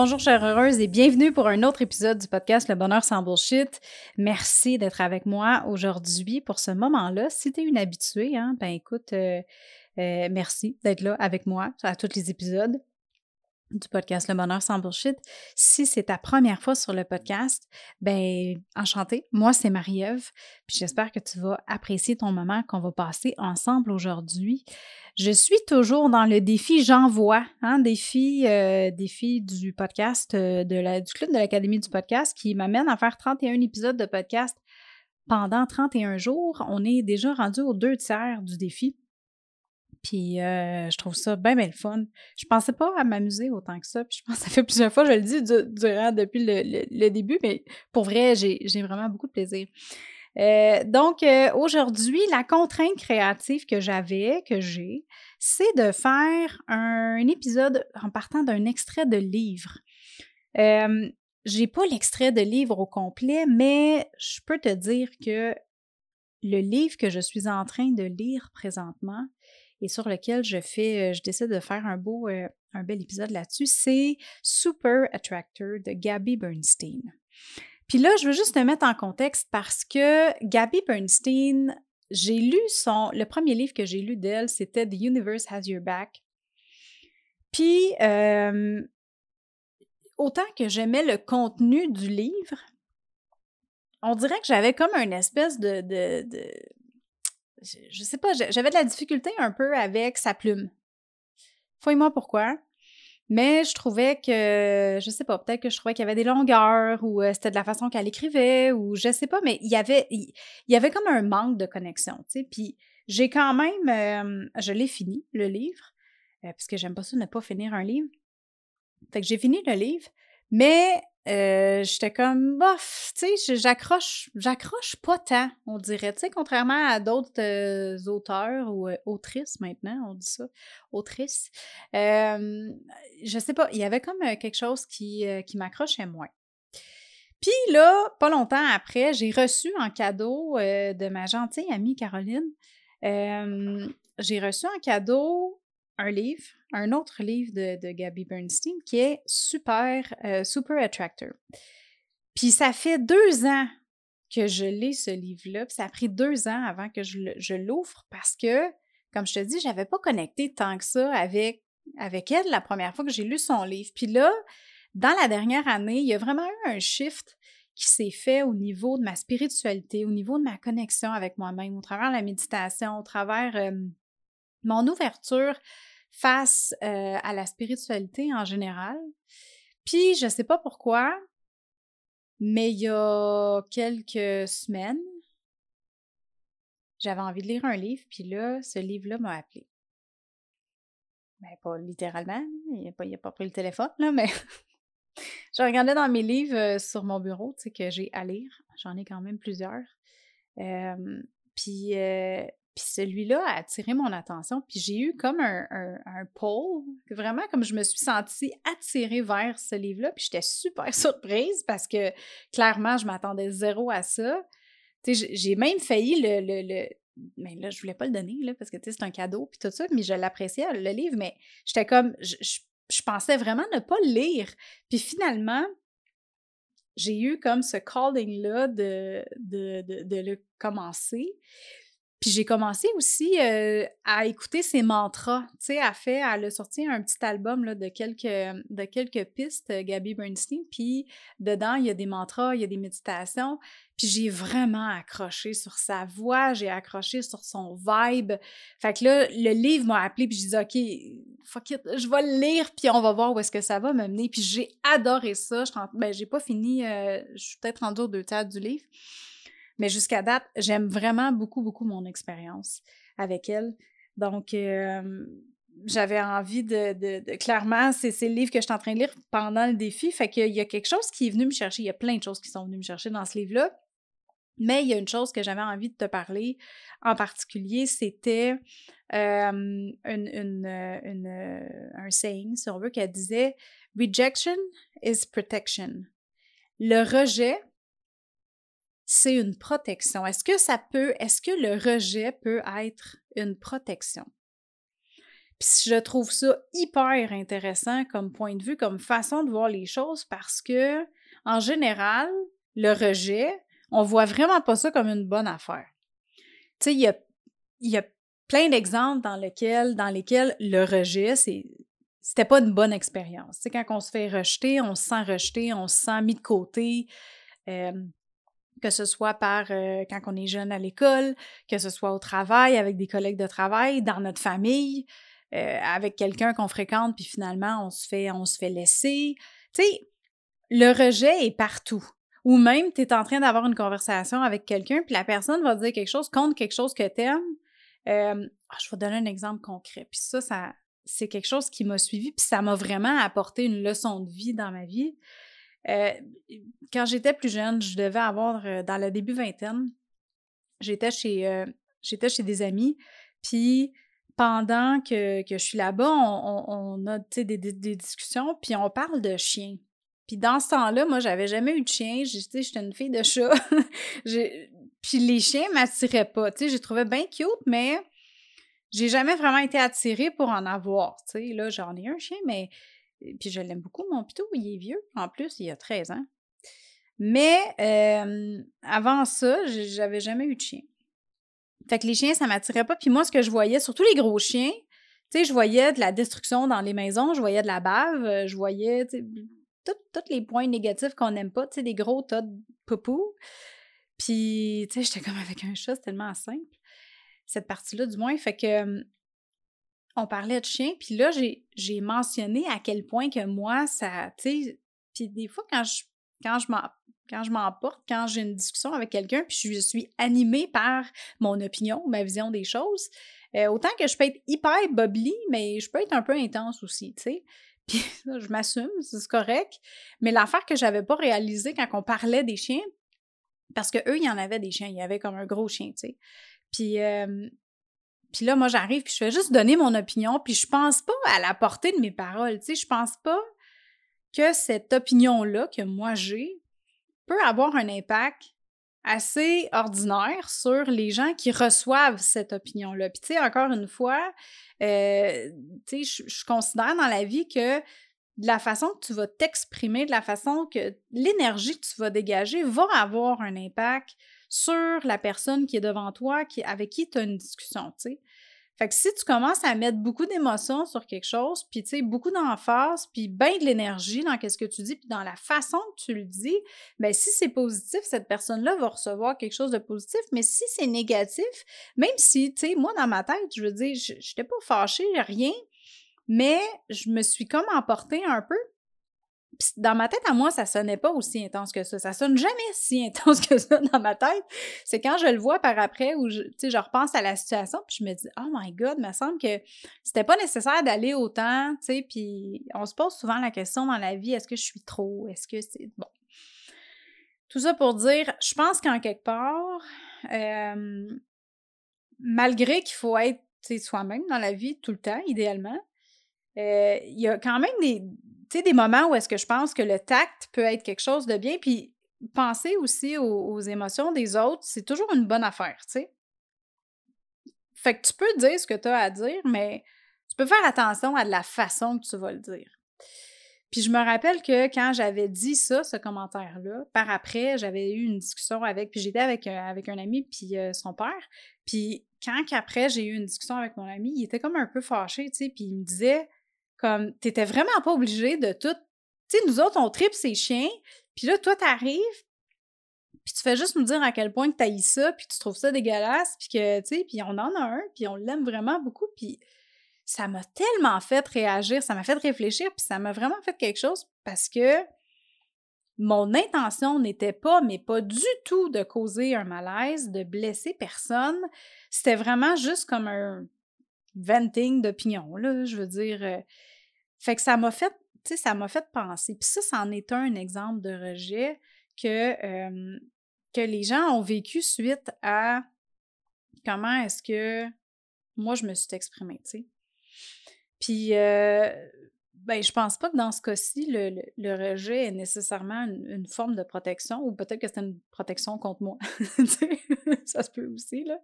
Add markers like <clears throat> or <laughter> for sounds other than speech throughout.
Bonjour chère heureuse et bienvenue pour un autre épisode du podcast Le bonheur sans bullshit. Merci d'être avec moi aujourd'hui pour ce moment-là. Si tu es une habituée, hein, ben écoute, euh, euh, merci d'être là avec moi à tous les épisodes du podcast Le Bonheur sans Bullshit. Si c'est ta première fois sur le podcast, ben enchantée. Moi, c'est Marie-Ève. Puis j'espère que tu vas apprécier ton moment qu'on va passer ensemble aujourd'hui. Je suis toujours dans le défi J'envoie, hein, défi, euh, défi du podcast, euh, du club de l'Académie du podcast qui m'amène à faire 31 épisodes de podcast pendant 31 jours. On est déjà rendu aux deux tiers du défi. Puis euh, je trouve ça bien, bien le fun. Je pensais pas à m'amuser autant que ça. Puis je pense que ça fait plusieurs fois, je le dis durant, depuis le, début, mais pour vrai, j'ai vraiment beaucoup de plaisir. Euh, donc, euh, aujourd'hui, la contrainte créative que j'avais, que j'ai, c'est de faire un, épisode en partant d'un extrait de livre. Euh, j'ai pas l'extrait de livre au complet, mais je peux te dire que le livre que je suis en train de lire présentement, et sur lequel euh, je décide de faire un beau, euh, un bel épisode là-dessus, c'est Super Attractor de Gabby Bernstein. Puis là, je veux juste te mettre en contexte parce que Gabby Bernstein, j'ai lu son, le premier livre que j'ai lu d'elle, c'était The Universe Has Your Back. Puis, euh, autant que j'aimais le contenu du livre, on dirait que j'avais comme une espèce de, je, sais pas, j'avais de la difficulté un peu avec sa plume. Fouille-moi pourquoi. Mais je trouvais que, je sais pas, peut-être que je trouvais qu'il y avait des longueurs ou euh, c'était de la façon qu'elle écrivait ou je sais pas, mais il y avait, il, y avait comme un manque de connexion, tu sais. Puis j'ai quand même, je l'ai fini, le livre, euh, parce que j'aime pas ça ne pas finir un livre. Fait que j'ai fini le livre, mais euh, j'étais comme bof, tu sais, j'accroche, j'accroche pas tant, on dirait, tu sais, contrairement à d'autres euh, auteurs ou euh, autrices maintenant, on dit ça, autrices. je sais pas, il y avait comme quelque chose qui, qui m'accrochait moins. Puis là, pas longtemps après, j'ai reçu en cadeau de ma gentille amie Caroline, j'ai reçu en cadeau un livre, un autre livre de, de Gabby Bernstein qui est Super, euh, Super Attractor. Puis ça fait deux ans que je lis ce livre-là, puis ça a pris deux ans avant que je, l'ouvre parce que, comme je te dis, j'avais pas connecté tant que ça avec, avec elle la première fois que j'ai lu son livre. Puis là, dans la dernière année, il y a vraiment eu un shift qui s'est fait au niveau de ma spiritualité, au niveau de ma connexion avec moi-même, au travers de la méditation, au travers euh, mon ouverture face euh, à la spiritualité en général. Puis, je ne sais pas pourquoi, mais il y a quelques semaines, j'avais envie de lire un livre, puis là, ce livre-là m'a appelé. Ben, pas littéralement, il n'a pas, pas, pris le téléphone, là, mais <laughs> je regardais dans mes livres euh, sur mon bureau, tu sais, que j'ai à lire. J'en ai quand même plusieurs. Euh, puis, puis celui-là a attiré mon attention. Puis j'ai eu comme un, pôle, vraiment comme je me suis sentie attirée vers ce livre-là. Puis j'étais super <laughs> surprise parce que clairement, je m'attendais zéro à ça. J'ai même failli le, mais là, je voulais pas le donner, là, parce que, c'est un cadeau, puis tout ça, mais je l'appréciais, le livre, mais j'étais comme, je, pensais vraiment ne pas le lire. Puis finalement, j'ai eu comme ce calling-là de, de, le commencer. Puis j'ai commencé aussi euh, à écouter ses mantras. Tu sais, elle fait, elle a sorti un petit album là, de, quelques, de quelques pistes, euh, Gabby Bernstein. Puis dedans, il y a des mantras, il y a des méditations. Puis j'ai vraiment accroché sur sa voix, j'ai accroché sur son vibe. Fait que là, le livre m'a appelé, puis j'ai dit, OK, fuck it, je vais le lire, puis on va voir où est-ce que ça va m'amener. Puis j'ai adoré ça. Je ben, j'ai pas fini, euh, je suis peut-être rendue aux deux tiers du livre. Mais jusqu'à date, j'aime vraiment beaucoup, beaucoup mon expérience avec elle. Donc, euh, j'avais envie de, clairement, c'est, le livre que je suis en train de lire pendant le défi. Fait qu'il y a quelque chose qui est venu me chercher. Il y a plein de choses qui sont venues me chercher dans ce livre-là. Mais il y a une chose que j'avais envie de te parler en particulier, c'était euh, une, euh, un saying, si on veut, qu'elle disait Rejection is protection. Le rejet, c'est une protection. Est-ce que ça peut, est-ce que le rejet peut être une protection? Puis je trouve ça hyper intéressant comme point de vue, comme façon de voir les choses parce que, en général, le rejet, on voit vraiment pas ça comme une bonne affaire. Tu sais, il y a, y a plein d'exemples dans lesquels, dans lesquels le rejet, c'est, c'était pas une bonne expérience. Sais, quand on se fait rejeter, on se sent rejeté, on se sent mis de côté. Euh, que ce soit par euh, quand on est jeune à l'école, que ce soit au travail, avec des collègues de travail, dans notre famille, euh, avec quelqu'un qu'on fréquente, puis finalement on se fait, on se fait laisser. Tu sais, le rejet est partout. Ou même, tu es en train d'avoir une conversation avec quelqu'un, puis la personne va dire quelque chose contre quelque chose que tu aimes. Ah, je vais donner un exemple concret. Puis ça, ça c'est quelque chose qui m'a suivi, puis ça m'a vraiment apporté une leçon de vie dans ma vie. Euh, quand j'étais plus jeune, je devais avoir, euh, dans le début vingtaine, j'étais chez, euh, j'étais chez des amis, puis pendant que, je suis là-bas, on, a des, des, discussions, puis on parle de chiens. Puis dans ce temps-là, moi, j'avais jamais eu de chien. J'étais une fille de chat. <laughs> puis les chiens m'attiraient pas. Tu sais, j'ai trouvé bien cute, mais j'ai jamais vraiment été attirée pour en avoir. Là, j'en ai un chien, mais puis je l'aime beaucoup, mon pitou, il est vieux. En plus, il a 13 ans. Mais avant ça, j'avais jamais eu de chien. Fait que les chiens, ça m'attirait pas. Puis moi, ce que je voyais, surtout les gros chiens, tu sais, je voyais de la destruction dans les maisons, je voyais de la bave, je voyais tous les points négatifs qu'on n'aime pas, tu sais, des gros tas de poupou. Puis, tu sais, j'étais comme avec un chat, c'est tellement simple, cette partie-là du moins. Fait que on parlait de chien, puis là, j'ai mentionné à quel point que moi, ça, tu sais, puis des fois, quand je, quand m'emporte, quand j'ai une discussion avec quelqu'un, puis je suis animée par mon opinion, ma vision des choses, euh, autant que je peux être hyper bubbly, mais je peux être un peu intense aussi, tu sais. <laughs> Puis je m'assume, c'est correct. Mais l'affaire que j'avais pas réalisée quand on parlait des chiens, parce que eux, il y en avait des chiens, il y avait comme un gros chien, tu sais. Puis euh, puis là, moi, j'arrive, puis je fais juste donner mon opinion, puis je pense pas à la portée de mes paroles, tu sais, je pense pas que cette opinion-là que moi j'ai peut avoir un impact assez ordinaire sur les gens qui reçoivent cette opinion-là. Puis tu sais, encore une fois, euh, tu sais, je, considère dans la vie que de la façon que tu vas t'exprimer, de la façon que l'énergie que tu vas dégager va avoir un impact sur la personne qui est devant toi, qui, avec qui tu as une discussion. Fait que si tu commences à mettre beaucoup d'émotions sur quelque chose, puis beaucoup d'emphase, puis bien de l'énergie dans ce que tu dis, puis dans la façon que tu le dis, bien si c'est positif, cette personne-là va recevoir quelque chose de positif, mais si c'est négatif, même si, tu sais, moi dans ma tête, je veux dire, je n'étais pas fâchée, rien, mais je me suis comme emportée un peu dans ma tête, à moi, ça sonnait pas aussi intense que ça. Ça sonne jamais si <laughs> intense que ça dans ma tête. C'est quand je le vois par après où je, je repense à la situation puis je me dis, oh my God, il me semble que c'était pas nécessaire d'aller autant, tu sais. Puis on se pose souvent la question dans la vie, est-ce que je suis trop? Est-ce que c'est. Bon. Tout ça pour dire, je pense qu'en quelque part, euh, malgré qu'il faut être soi-même dans la vie tout le temps, idéalement, euh, il y a quand même des, tu sais, des moments où est-ce que je pense que le tact peut être quelque chose de bien, puis penser aussi aux, émotions des autres, c'est toujours une bonne affaire, tu sais. Fait que tu peux dire ce que tu as à dire, mais tu peux faire attention à la façon que tu vas le dire. Puis je me rappelle que quand j'avais dit ça, ce commentaire-là, par après, j'avais eu une discussion avec, puis j'étais avec, avec un ami, puis son père. Puis quand après j'ai eu une discussion avec mon ami, il était comme un peu fâché, tu sais, puis il me disait comme t'étais vraiment pas obligé de tout. Tu sais, nous autres, on tripe ces chiens, puis là, toi, t'arrives, puis tu fais juste nous dire à quel point que t'haïs ça, puis tu trouves ça dégueulasse, puis que, tu sais, puis on en a un, puis on l'aime vraiment beaucoup, puis ça m'a tellement fait réagir, ça m'a fait réfléchir, puis ça m'a vraiment fait quelque chose parce que mon intention n'était pas, mais pas du tout de causer un malaise, de blesser personne. C'était vraiment juste comme un venting d'opinion, là, je veux dire. Euh. Fait que ça m'a fait, tu sais, ça m'a fait penser. Puis ça, c'en est un exemple de rejet que, que les gens ont vécu suite à comment est-ce que moi, je me suis exprimée, tu sais. Puis, euh, ben, je pense pas que dans ce cas-ci, le, rejet est nécessairement une, forme de protection, ou peut-être que c'est une protection contre moi. <laughs> ça se peut aussi, là.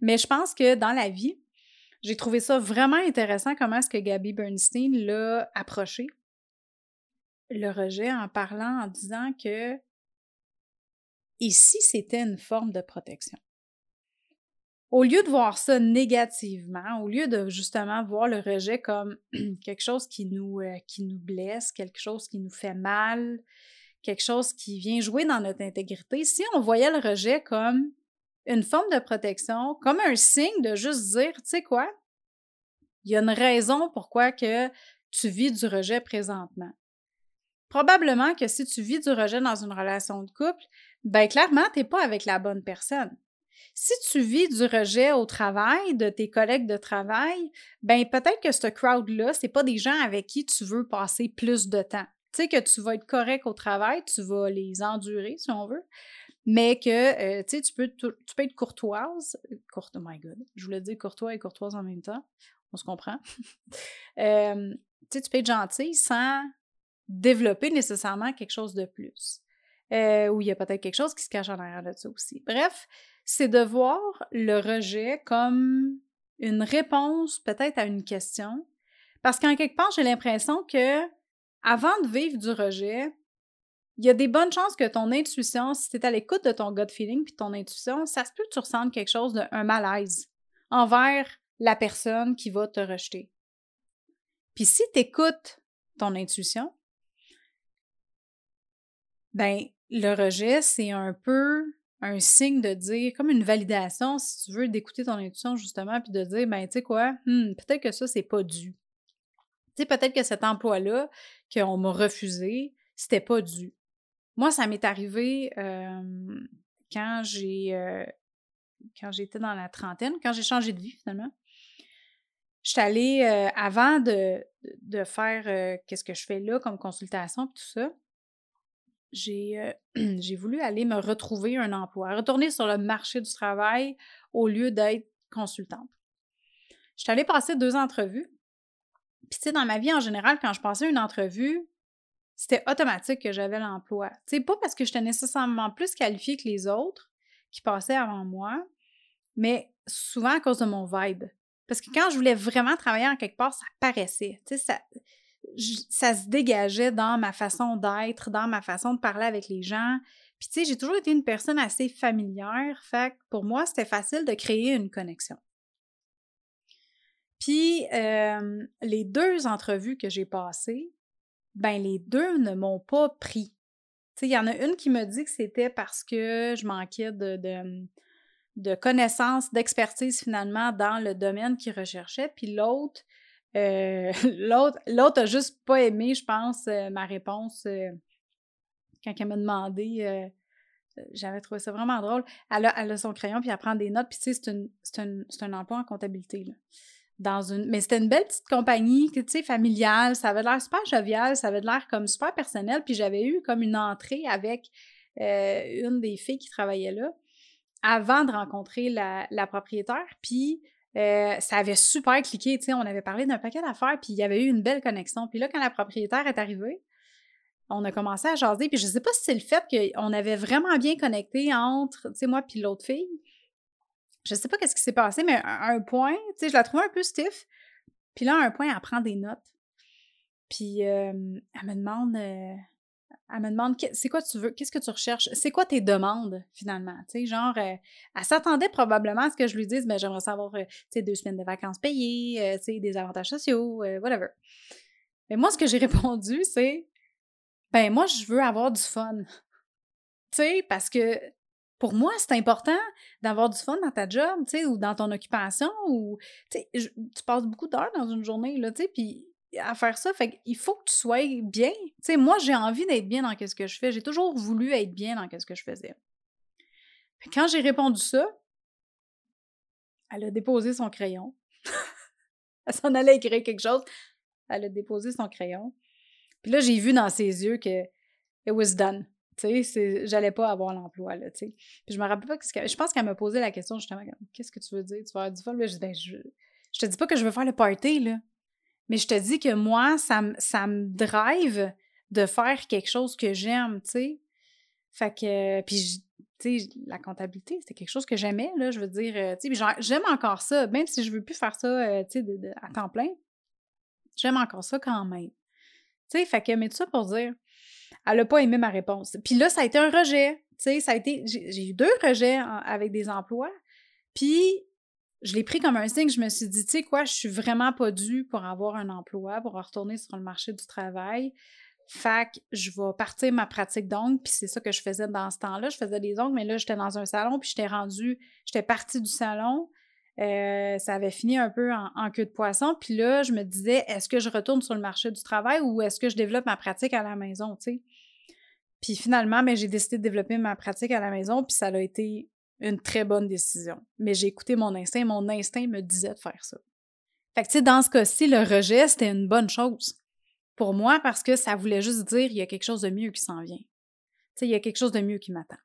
Mais je pense que dans la vie, j'ai trouvé ça vraiment intéressant comment est-ce que Gabby Bernstein l'a approché, le rejet, en parlant, en disant que si c'était une forme de protection? au lieu de voir ça négativement, au lieu de justement voir le rejet comme <clears throat> quelque chose qui nous, euh, qui nous blesse, quelque chose qui nous fait mal, quelque chose qui vient jouer dans notre intégrité, si on voyait le rejet comme une forme de protection, comme un signe de juste dire, tu sais quoi, il y a une raison pourquoi que tu vis du rejet présentement. Probablement que si tu vis du rejet dans une relation de couple, ben clairement, tu n'es pas avec la bonne personne. Si tu vis du rejet au travail de tes collègues de travail, ben peut-être que ce crowd-là, c'est pas des gens avec qui tu veux passer plus de temps. Tu sais que tu vas être correct au travail, tu vas les endurer si on veut, mais que euh, tu peux, tu peux être courtoise. Courte, oh my god, je voulais dire courtois et courtoise en même temps. On se comprend. <laughs> euh, tu tu peux être gentil sans développer nécessairement quelque chose de plus. Euh, ou il y a peut-être quelque chose qui se cache en arrière de ça aussi. Bref, c'est de voir le rejet comme une réponse peut-être à une question. Parce qu'en quelque part, j'ai l'impression que avant de vivre du rejet, il y a des bonnes chances que ton intuition, si tu es à l'écoute de ton gut feeling puis ton intuition, ça se peut que tu ressentes quelque chose d'un malaise envers la personne qui va te rejeter. Puis si tu écoutes ton intuition, ben le rejet, c'est un peu un signe de dire, comme une validation, si tu veux, d'écouter ton intuition justement, puis de dire, ben, tu sais quoi, hmm, peut-être que ça, c'est pas dû. Tu sais, peut-être que cet emploi-là, qu'on m'a refusé, c'était pas dû. Moi, ça m'est arrivé quand j'ai. quand j'étais dans la trentaine, quand j'ai changé de vie finalement. Je suis allée, avant de, de faire qu'est-ce que je fais là comme consultation, tout ça, euh, <clears throat> j'ai voulu aller me retrouver un emploi, retourner sur le marché du travail au lieu d'être consultante. Je suis allée passer deux entrevues. Puis, tu sais, dans ma vie en général, quand je passais une entrevue, c'était automatique que j'avais l'emploi. Tu sais, pas parce que j'étais nécessairement plus qualifiée que les autres qui passaient avant moi, mais souvent à cause de mon vibe. Parce que quand je voulais vraiment travailler en quelque part, ça paraissait. Tu sais, ça, ça se dégageait dans ma façon d'être, dans ma façon de parler avec les gens. Puis tu sais, j'ai toujours été une personne assez familière, fait que pour moi, c'était facile de créer une connexion. Puis euh, les deux entrevues que j'ai passées, ben les deux ne m'ont pas pris. Il y en a une qui me dit que c'était parce que je manquais de, connaissances, d'expertise finalement dans le domaine qu'ils recherchaient, puis l'autre, euh, <laughs> l'autre, l'autre a juste pas aimé, je pense, euh, ma réponse euh, quand elle m'a demandé. j'avais trouvé ça vraiment drôle. Elle a, elle a, son crayon, puis elle prend des notes. Puis, tu sais, c'est, c'est un emploi en comptabilité. Là. Mais c'était une belle petite compagnie, tu sais, familiale. Ça avait l'air super jovial, ça avait l'air comme super personnel. Puis, j'avais eu comme une entrée avec une des filles qui travaillait là avant de rencontrer la, la propriétaire. Puis, euh, ça avait super cliqué, tu sais, on avait parlé d'un paquet d'affaires, puis il y avait eu une belle connexion. Puis là, quand la propriétaire est arrivée, on a commencé à jaser, puis je sais pas si c'est le fait qu'on avait vraiment bien connecté entre, tu sais, moi puis l'autre fille. Je sais pas qu'est-ce qui s'est passé, mais à un point, tu sais, je la trouvais un peu stiff. Puis là, à un point, elle prend des notes. Puis elle me demande, elle me demande, c'est quoi tu veux, qu'est-ce que tu recherches, c'est quoi tes demandes finalement, tu sais, genre, elle s'attendait probablement à ce que je lui dise, ben j'aimerais savoir, tu sais, deux semaines de vacances payées, tu sais, des avantages sociaux, whatever. Mais moi, ce que j'ai <laughs> répondu, c'est, ben moi, je veux avoir du fun. Tu sais, parce que pour moi, c'est important d'avoir du fun dans ta job, tu sais, ou dans ton occupation, ou, tu passes beaucoup d'heures dans une journée, là, tu sais, puis à faire ça, fait qu'il faut que tu sois bien. Tu sais, moi, j'ai envie d'être bien dans ce que je fais. J'ai toujours voulu être bien dans ce que je faisais. Quand j'ai répondu ça, elle a déposé son crayon. <laughs> elle s'en allait écrire quelque chose. Elle a déposé son crayon. Puis là, j'ai vu dans ses yeux que it was done. J'allais pas avoir l'emploi, là, tu sais. Puis je me rappelle pas que je pense qu'elle m'a posé la question justement, qu'est-ce que tu veux dire? Tu vas avoir du fun? ben, je te dis pas que je veux faire le party, là. Mais je te dis que moi, ça, ça me drive de faire quelque chose que j'aime, tu sais. Fait que, puis, tu sais, la comptabilité, c'était quelque chose que j'aimais, là, je veux dire, euh, tu sais, j'aime encore ça, même si je veux plus faire ça, euh, tu sais, à temps plein, j'aime encore ça quand même. Tu sais, fait que, mais tout ça pour dire, elle n'a pas aimé ma réponse. Puis là, ça a été un rejet. Tu sais, ça a été. J'ai eu deux rejets avec des emplois. Puis je l'ai pris comme un signe. Je me suis dit, tu sais quoi, je suis vraiment pas due pour avoir un emploi, pour retourner sur le marché du travail. Fait que je vais partir ma pratique d'ongles, puis c'est ça que je faisais dans ce temps-là. Je faisais des ongles, mais là, j'étais dans un salon, puis j'étais rendue, j'étais partie du salon. Euh, ça avait fini un peu en, queue de poisson. Puis là, je me disais, est-ce que je retourne sur le marché du travail ou est-ce que je développe ma pratique à la maison, tu sais? Puis finalement, ben, j'ai décidé de développer ma pratique à la maison, puis ça a été une très bonne décision. Mais j'ai écouté mon instinct, mon instinct me disait de faire ça. Fait que, tu sais, dans ce cas-ci, le rejet, c'était une bonne chose pour moi parce que ça voulait juste dire il y a quelque chose de mieux qui s'en vient. Tu sais, il y a quelque chose de mieux qui m'attend.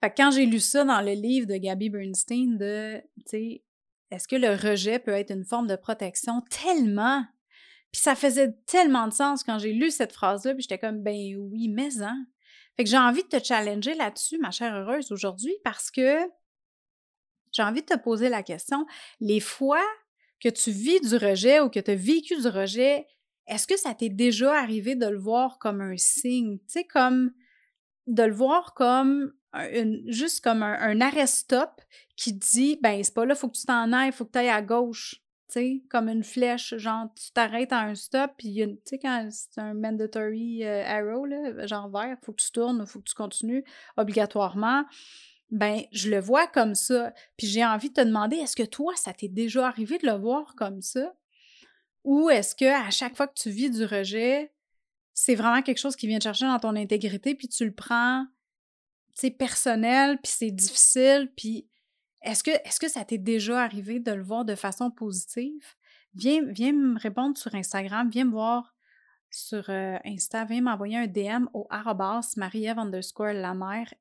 Fait que quand j'ai lu ça dans le livre de Gabby Bernstein de, tu sais, est-ce que le rejet peut être une forme de protection tellement puis ça faisait tellement de sens quand j'ai lu cette phrase-là, puis j'étais comme ben oui, mais hein. Fait que j'ai envie de te challenger là-dessus, ma chère heureuse, aujourd'hui, parce que j'ai envie de te poser la question, les fois que tu vis du rejet ou que tu as vécu du rejet, est-ce que ça t'est déjà arrivé de le voir comme un signe? Tu sais, comme de le voir comme juste comme un, arrêt-stop qui dit ben c'est pas là, faut que tu t'en ailles, faut que tu ailles à gauche. Sais, comme une flèche, genre tu t'arrêtes à un stop, puis tu sais, quand c'est un mandatory euh, arrow, là, genre vert, faut que tu tournes, faut que tu continues obligatoirement. Ben, je le vois comme ça. Puis j'ai envie de te demander, est-ce que toi, ça t'est déjà arrivé de le voir comme ça? Ou est-ce que à chaque fois que tu vis du rejet, c'est vraiment quelque chose qui vient te chercher dans ton intégrité, puis tu le prends c'est personnel, puis c'est difficile, puis est-ce que, ça t'est déjà arrivé de le voir de façon positive? Viens, viens me répondre sur Instagram, viens me voir sur euh, Insta, viens m'envoyer un DM au arrobas marie underscore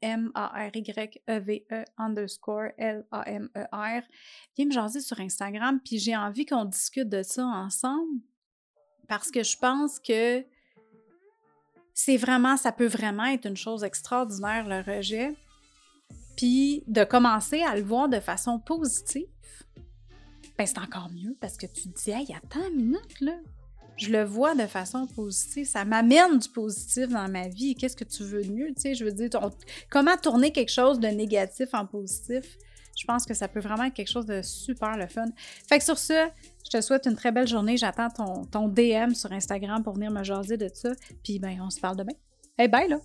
M-A-R-Y-E-V-E e underscore L-A-M-E-R. Viens me jaser sur Instagram, puis j'ai envie qu'on discute de ça ensemble parce que je pense que c'est vraiment, ça peut vraiment être une chose extraordinaire, le rejet. Puis de commencer à le voir de façon positive, ben c'est encore mieux parce que tu te dis, hey, attends une minute, là. Je le vois de façon positive. Ça m'amène du positif dans ma vie. Qu'est-ce que tu veux de mieux? Tu sais, je veux dire, comment tourner quelque chose de négatif en positif? Je pense que ça peut vraiment être quelque chose de super le fun. Fait que sur ce, je te souhaite une très belle journée. J'attends ton, ton DM sur Instagram pour venir me jaser de ça. Puis ben, on se parle demain. Hey, bye là!